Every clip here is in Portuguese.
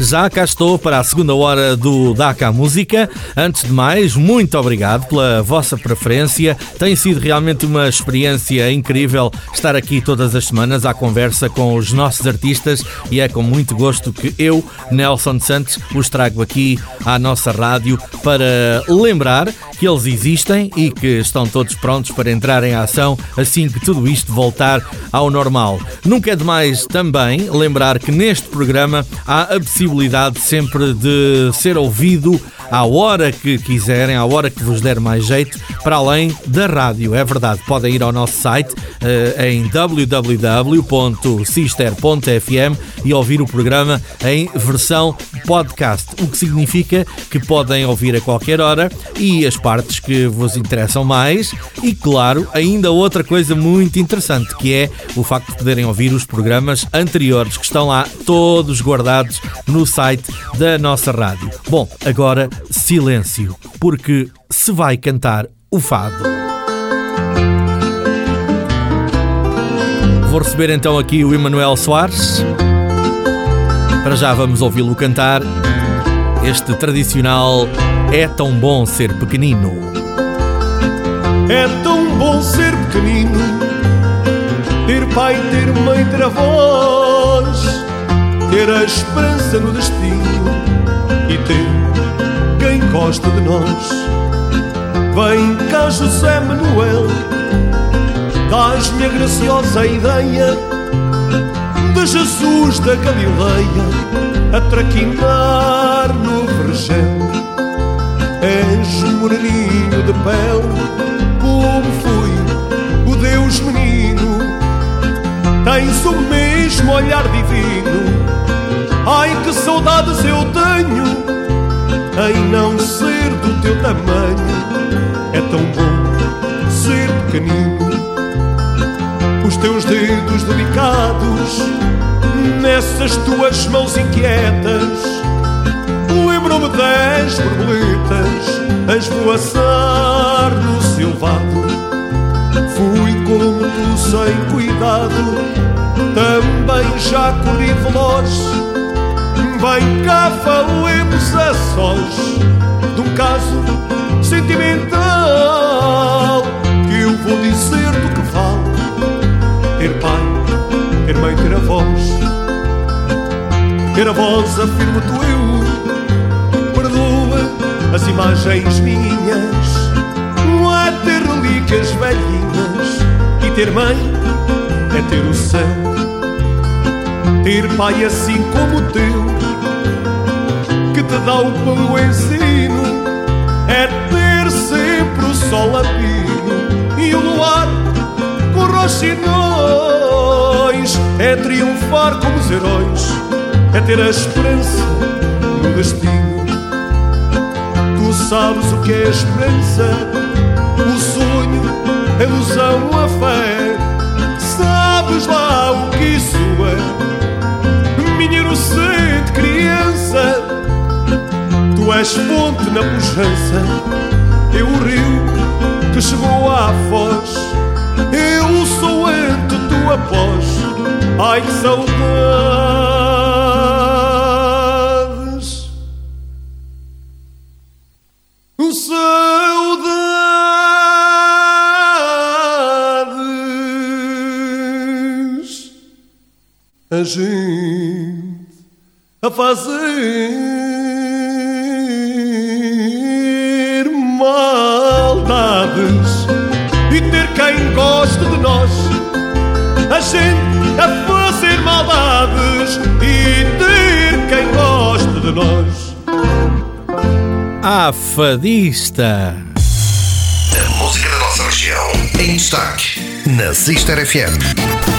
Já cá estou para a segunda hora do DACA Música. Antes de mais, muito obrigado pela vossa preferência. Tem sido realmente uma experiência incrível estar aqui todas as semanas à conversa com os nossos artistas e é com muito gosto que eu, Nelson Santos, os trago aqui à nossa rádio para lembrar que eles existem e que estão todos prontos para entrar em ação assim que tudo isto voltar ao normal. Nunca é demais também lembrar que neste programa há a possibilidade sempre de ser ouvido à hora que quiserem, à hora que vos der mais jeito, para além da rádio. É verdade, podem ir ao nosso site uh, em www.sister.fm e ouvir o programa em versão podcast, o que significa que podem ouvir a qualquer hora e as partes que vos interessam mais. E claro, ainda outra coisa muito interessante que é o facto de poderem ouvir os programas anteriores que estão lá todos guardados no site da nossa rádio. Bom, agora silêncio, porque se vai cantar o fado. Vou receber então aqui o Emanuel Soares. Para já vamos ouvi-lo cantar este tradicional É tão bom ser pequenino. É tão bom ser pequenino, ter pai, ter mãe, ter avós, ter a esperança no destino e ter gosta de nós. Vem cá, José Manuel, dás-me a graciosa ideia de Jesus da Galileia a traquinar no vergel. És moreninho de pele, como fui o Deus menino. Tens o mesmo olhar divino. Ai que saudades eu tenho em não ser do teu tamanho. É tão bom ser pequenino os teus dedos delicados nessas tuas mãos inquietas. Lembro-me das borboletas a esvoaçar no silvado. Fui como tu sem cuidado, também já corri veloz. Vem cá, falemos a sós de um caso sentimental que eu vou dizer do que vale ter pai, ter mãe, ter avós. Ter avós, afirmo-te eu, perdoa as imagens minhas. Não é ter relíquias velhinhas e ter mãe é ter o céu. Ter pai assim como o teu, que te dá o pão ensino, é ter sempre o sol a pino e o luar com roxinóis. É triunfar como os heróis, é ter a esperança no destino. Tu sabes o que é a esperança, o sonho, a ilusão, a fé. Sabes lá Fonte na pujança, eu o rio que chegou à foz. Eu sou ante tu após, ai que saudades, saudades, a gente a fazer quem goste de nós. A gente a fazer maldades e ter quem goste de nós. A fadista. A música da nossa região. Em destaque na Sister FM.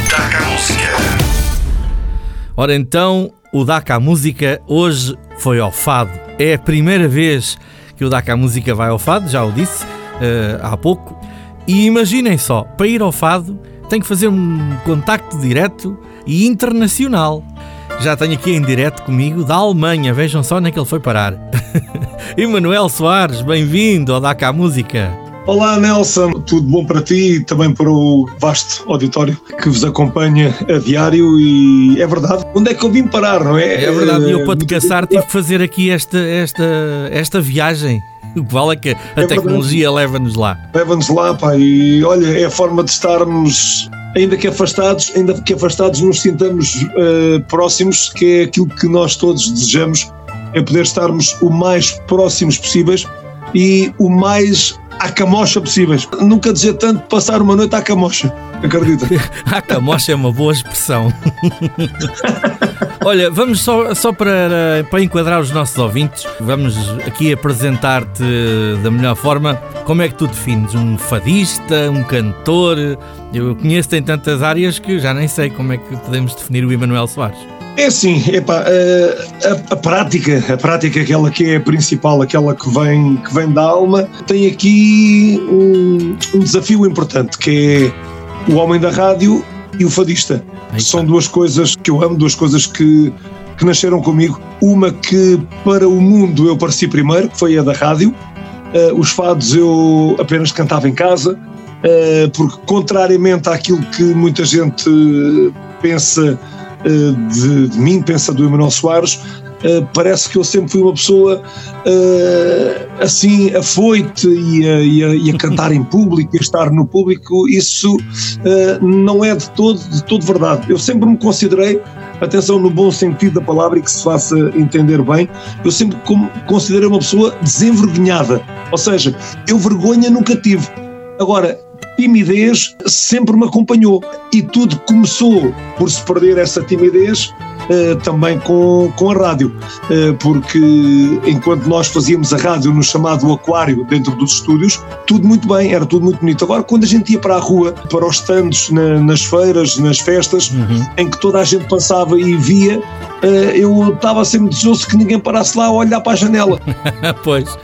Taca a música. Ora então, o DACA Música hoje foi ao fado. É a primeira vez que o DACA Música vai ao fado, já o disse uh, há pouco. E imaginem só, para ir ao fado tem que fazer um contacto direto e internacional. Já tenho aqui em direto comigo da Alemanha, vejam só onde é que ele foi parar. Emanuel Soares, bem-vindo ao Daca Música. Olá Nelson, tudo bom para ti e também para o vasto auditório que vos acompanha a diário e é verdade, onde é que eu vim parar, não é? É verdade, eu para te caçar tive que fazer aqui esta, esta, esta viagem. O que vale é que a é tecnologia leva-nos lá. Leva-nos lá, pá, e olha, é a forma de estarmos ainda que afastados, ainda que afastados nos sintamos uh, próximos, que é aquilo que nós todos desejamos, é poder estarmos o mais próximos possíveis e o mais à camocha possíveis. Nunca dizer tanto passar uma noite à camocha, acredita? à camocha é uma boa expressão. Olha, vamos só, só para, para enquadrar os nossos ouvintes, vamos aqui apresentar-te da melhor forma. Como é que tu defines? Um fadista, um cantor? Eu conheço-te em tantas áreas que já nem sei como é que podemos definir o Emanuel Soares. É assim, epá, a, a, a, prática, a prática aquela que é a principal, aquela que vem, que vem da alma, tem aqui um, um desafio importante, que é o homem da rádio e o fadista. São duas coisas que eu amo, duas coisas que, que nasceram comigo. Uma que para o mundo eu pareci primeiro, que foi a da rádio. Uh, os fados eu apenas cantava em casa, uh, porque contrariamente àquilo que muita gente pensa uh, de, de, mim, pensa do Emanuel Soares, parece que eu sempre fui uma pessoa assim afoite e a, e, a, e a, cantar em público e a estar no público, isso não é de todo, de todo verdade. Eu sempre me considerei atenção no bom sentido da palavra e que se faça entender bem, eu sempre considerei uma pessoa desenvergonhada. Ou seja, eu vergonha nunca tive. Agora, timidez sempre me acompanhou e tudo começou por se perder essa timidez Uh, também com, com a rádio, uh, porque enquanto nós fazíamos a rádio no chamado aquário dentro dos estúdios, tudo muito bem, era tudo muito bonito. Agora, quando a gente ia para a rua, para os stands, na, nas feiras, nas festas, uhum. em que toda a gente passava e via, uh, eu estava sempre desejoso que ninguém parasse lá a olhar para a janela. pois,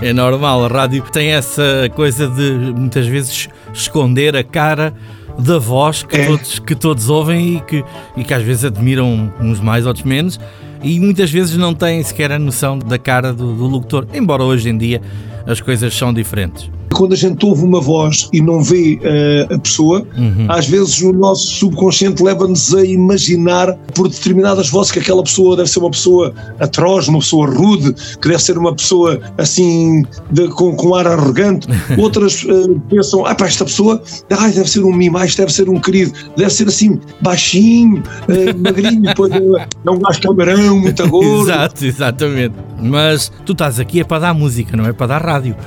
é normal, a rádio tem essa coisa de muitas vezes esconder a cara da voz que, é. todos, que todos ouvem e que, e que às vezes admiram uns mais, outros menos, e muitas vezes não têm sequer a noção da cara do, do locutor, embora hoje em dia as coisas são diferentes. Quando a gente ouve uma voz e não vê uh, a pessoa, uhum. às vezes o nosso subconsciente leva-nos a imaginar por determinadas vozes que aquela pessoa deve ser uma pessoa atroz, uma pessoa rude, que deve ser uma pessoa assim de, com, com ar arrogante. Outras uh, pensam, ah pá, esta pessoa deve ser um mimais, deve ser um querido, deve ser assim baixinho, uh, magrinho, depois é um gajo camarão, muito gordo. Exato, exatamente. Mas tu estás aqui é para dar música, não é para dar rádio.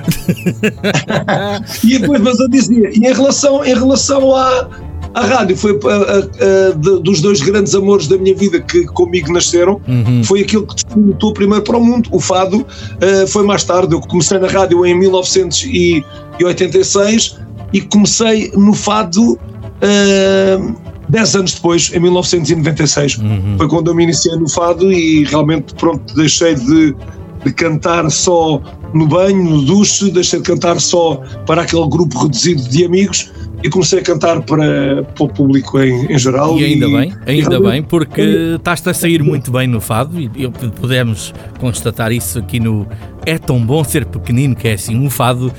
e depois, mas eu dizia, e em relação, em relação à, à rádio, foi a, a, a, dos dois grandes amores da minha vida que comigo nasceram, uhum. foi aquilo que despontou primeiro para o mundo. O fado uh, foi mais tarde, eu comecei na rádio em 1986 e comecei no fado. Uh, Dez anos depois, em 1996, uhum. foi quando eu me iniciei no fado e realmente, pronto, deixei de, de cantar só no banho, no duche, deixei de cantar só para aquele grupo reduzido de amigos e comecei a cantar para, para o público em, em geral. E ainda e, bem, ainda bem, porque estás a sair muito bem no fado e podemos constatar isso aqui no É Tão Bom Ser Pequenino, que é assim um fado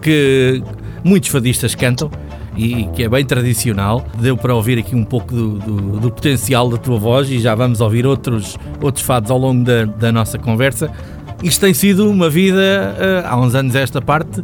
que muitos fadistas cantam e que é bem tradicional. Deu para ouvir aqui um pouco do, do, do, potencial da tua voz e já vamos ouvir outros, outros fados ao longo da, da nossa conversa. Isto tem sido uma vida, uh, há uns anos esta parte,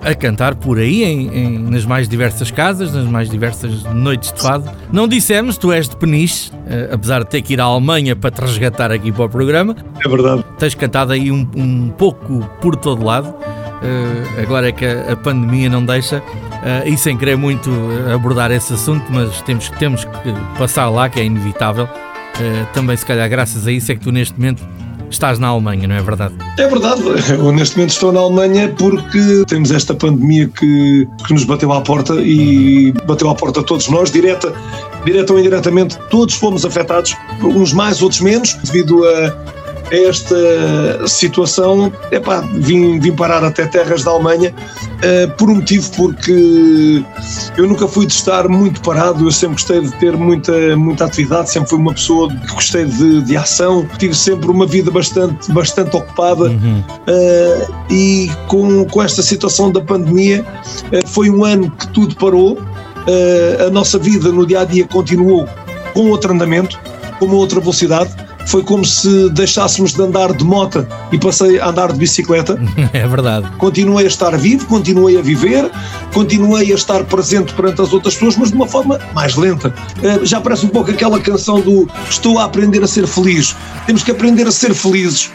a cantar por aí, em, em, nas mais diversas casas, nas mais diversas noites de fado. Não dissemos, tu és de Peniche, uh, apesar de ter que ir à Alemanha para te resgatar aqui para o programa. É verdade. Tens cantado aí um, um pouco por todo lado. Uh, agora é que a, a pandemia não deixa, uh, e sem querer muito abordar esse assunto, mas temos, temos que passar lá, que é inevitável. Uh, também, se calhar, graças a isso, é que tu neste momento estás na Alemanha, não é verdade? É verdade. Eu neste momento estou na Alemanha porque temos esta pandemia que, que nos bateu à porta e bateu à porta a todos nós, direta, direta ou indiretamente, todos fomos afetados, uns mais, outros menos, devido a esta situação, epá, vim, vim parar até terras da Alemanha uh, por um motivo porque eu nunca fui de estar muito parado, eu sempre gostei de ter muita, muita atividade, sempre fui uma pessoa que gostei de, de ação, tive sempre uma vida bastante, bastante ocupada uhum. uh, e com, com esta situação da pandemia uh, foi um ano que tudo parou, a nossa vida no dia a dia continuou com outro andamento, com uma outra velocidade foi como se deixássemos de andar de moto e passei a andar de bicicleta. É verdade. Continuei a estar vivo, continuei a viver, continuei a estar presente perante as outras pessoas, mas de uma forma mais lenta. Eh, já parece um pouco aquela canção do Estou a aprender a ser feliz. Temos que aprender a ser felizes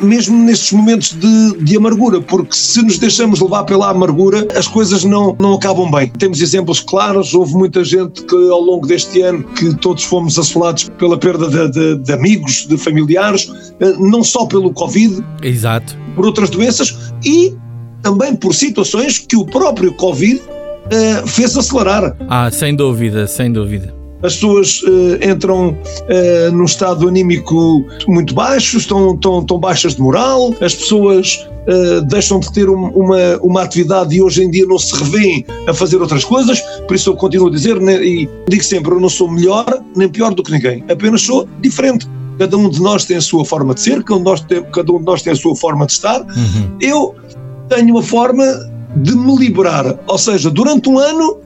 mesmo nestes momentos de, de, amargura, porque se nos deixamos levar pela amargura, as coisas não, não acabam bem. Temos exemplos claros, houve muita gente que ao longo deste ano que todos fomos assolados pela perda de, de, de amigos, de familiares, uh, não só pelo Covid, Exato. por outras doenças e também por situações que o próprio Covid uh, fez acelerar. Ah, sem dúvida, sem dúvida as pessoas uh, entram uh, num estado anímico muito baixo, estão, estão, estão baixas de moral, as pessoas uh, deixam de ter um, uma, uma atividade e hoje em dia não se revêem a fazer outras coisas, por isso eu continuo a dizer, né, e digo sempre, eu não sou melhor nem pior do que ninguém, apenas sou diferente. Cada um de nós tem a sua forma de ser, cada um de nós tem, cada um de nós tem a sua forma de estar. Uhum. Eu tenho uma forma de me liberar, ou seja, durante um ano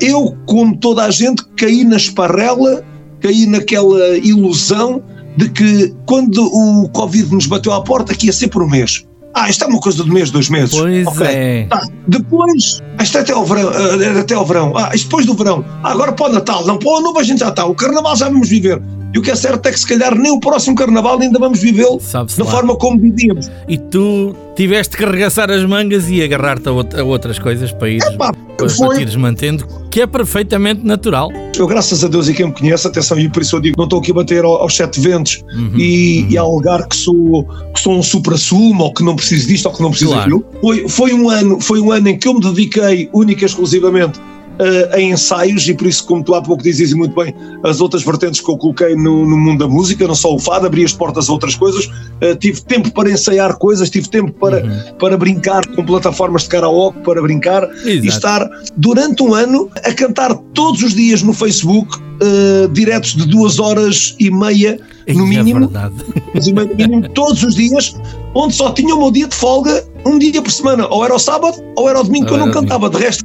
eu, como toda a gente, caí na esparrela, caí naquela ilusão de que quando o Covid nos bateu à porta, que ia ser por um mês. Ah, isto é uma coisa do mês, dois meses. Pois okay. é. Ah, depois, isto é até ao verão. Uh, até ao verão. Ah, isto depois do verão. Ah, agora para o Natal. Não, para o Ano a gente já está. O Carnaval já vamos viver. E o que é certo é que se calhar nem o próximo carnaval ainda vamos vivê-lo da lá. forma como vivíamos. E tu tiveste que arregaçar as mangas e agarrar-te a, outras coisas para ir, Epá, para, foi... ires mantendo, que é perfeitamente natural. Eu, graças a Deus e quem me conhece, atenção, e por isso eu digo, não estou aqui a bater aos sete ventos uhum, e, uhum. e a alegar que sou, que sou um supra-sumo ou que não preciso disto ou que não preciso claro. daquilo. Foi, foi, um ano, foi um ano em que eu me dediquei única e exclusivamente uh, em ensaios e por isso, como tu há pouco dizes muito bem, as outras vertentes que eu coloquei no, no mundo da música, não só o fado, abri as portas a outras coisas, uh, tive tempo para ensaiar coisas, tive tempo para, uhum. para brincar com plataformas de karaoke, para brincar Exato. e estar durante um ano a cantar todos os dias no Facebook uh, diretos de duas horas e meia no mínimo, é no mínimo todos os dias, onde só tinha o meu dia de folga um dia por semana, ou era o sábado ou era o domingo que eu não cantava, de resto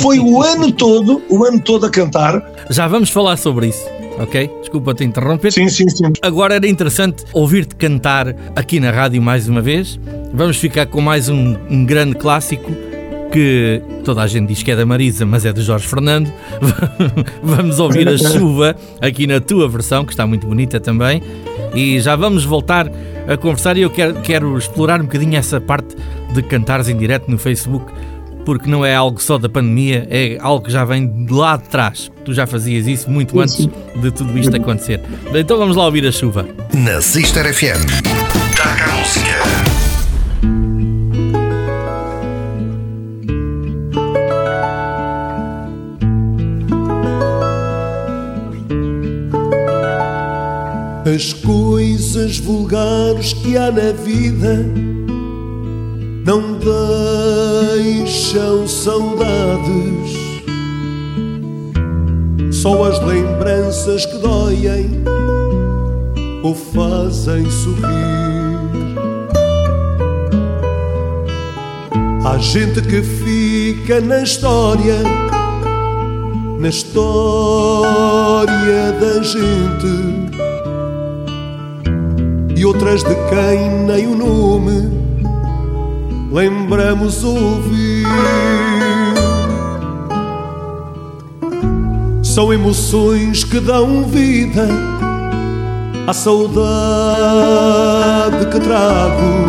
foi o ano todo, o ano todo a cantar. Já vamos falar sobre isso. Ok? Desculpa te interromper. Sim, sim, sim. Agora era interessante ouvir-te cantar aqui na rádio mais uma vez. Vamos ficar com mais um, um grande clássico que toda a gente diz que é da Marisa, mas é do Jorge Fernando. vamos ouvir a chuva aqui na tua versão, que está muito bonita também. E já vamos voltar a conversar. E eu quero, quero explorar um bocadinho essa parte de cantares em direto no Facebook porque não é algo só da pandemia, é algo que já vem de lá de trás. Tu já fazias isso muito antes de tudo isto acontecer. Então vamos lá ouvir a chuva. Na Sister FM, Taca a música. As coisas vulgares que há na vida não deixam saudades, só as lembranças que doem ou fazem sorrir. Há gente que fica na história, na história da gente, e outras de quem nem o nome lembramos ouvir. São emoções que dão vida à saudade que trago,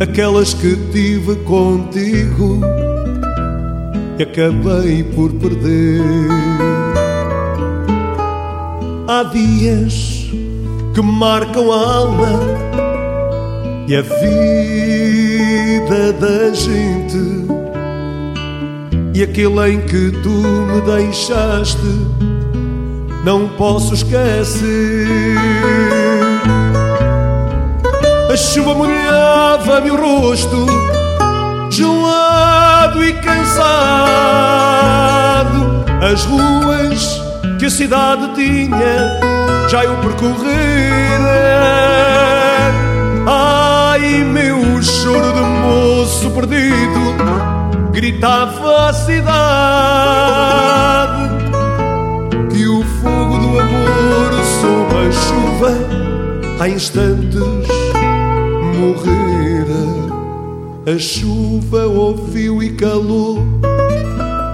aquelas que tive contigo e acabei por perder. Há dias que marcam a alma e a vida da gente e aquele em que tu me deixaste não posso esquecer. A chuva molhava-me o rosto, gelado e cansado. As ruas que a cidade tinha já eu percorrera. Meu choro de moço perdido, gritava a cidade que o fogo do amor sob a chuva há instantes morrera. A chuva ouviu e calou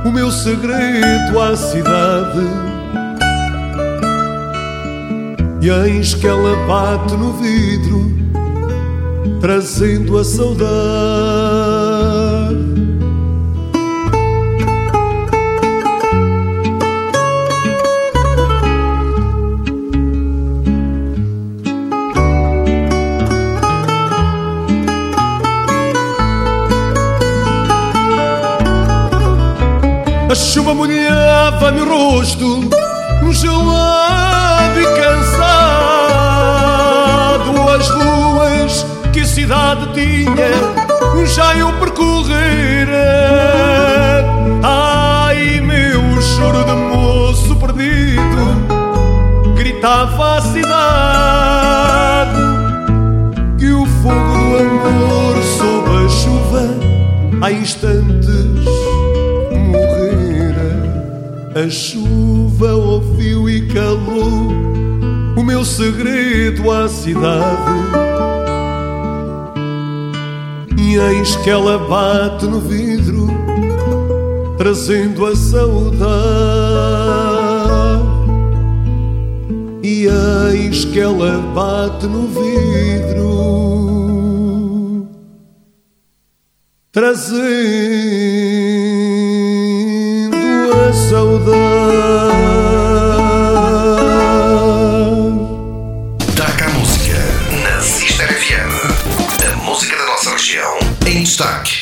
o meu segredo à cidade e eis que ela bate no vidro, trazendo a saudade. A chuva molhava-me o rosto, gelado cidade tinha, já eu percorrera. Ai, meu choro de moço perdido, gritava a cidade que o fogo do amor sob a chuva há instantes a chuva ouviu e calou o meu segredo à cidade. E eis que ela bate no vidro, trazendo a saudade. E eis que ela bate no vidro, trazendo FM.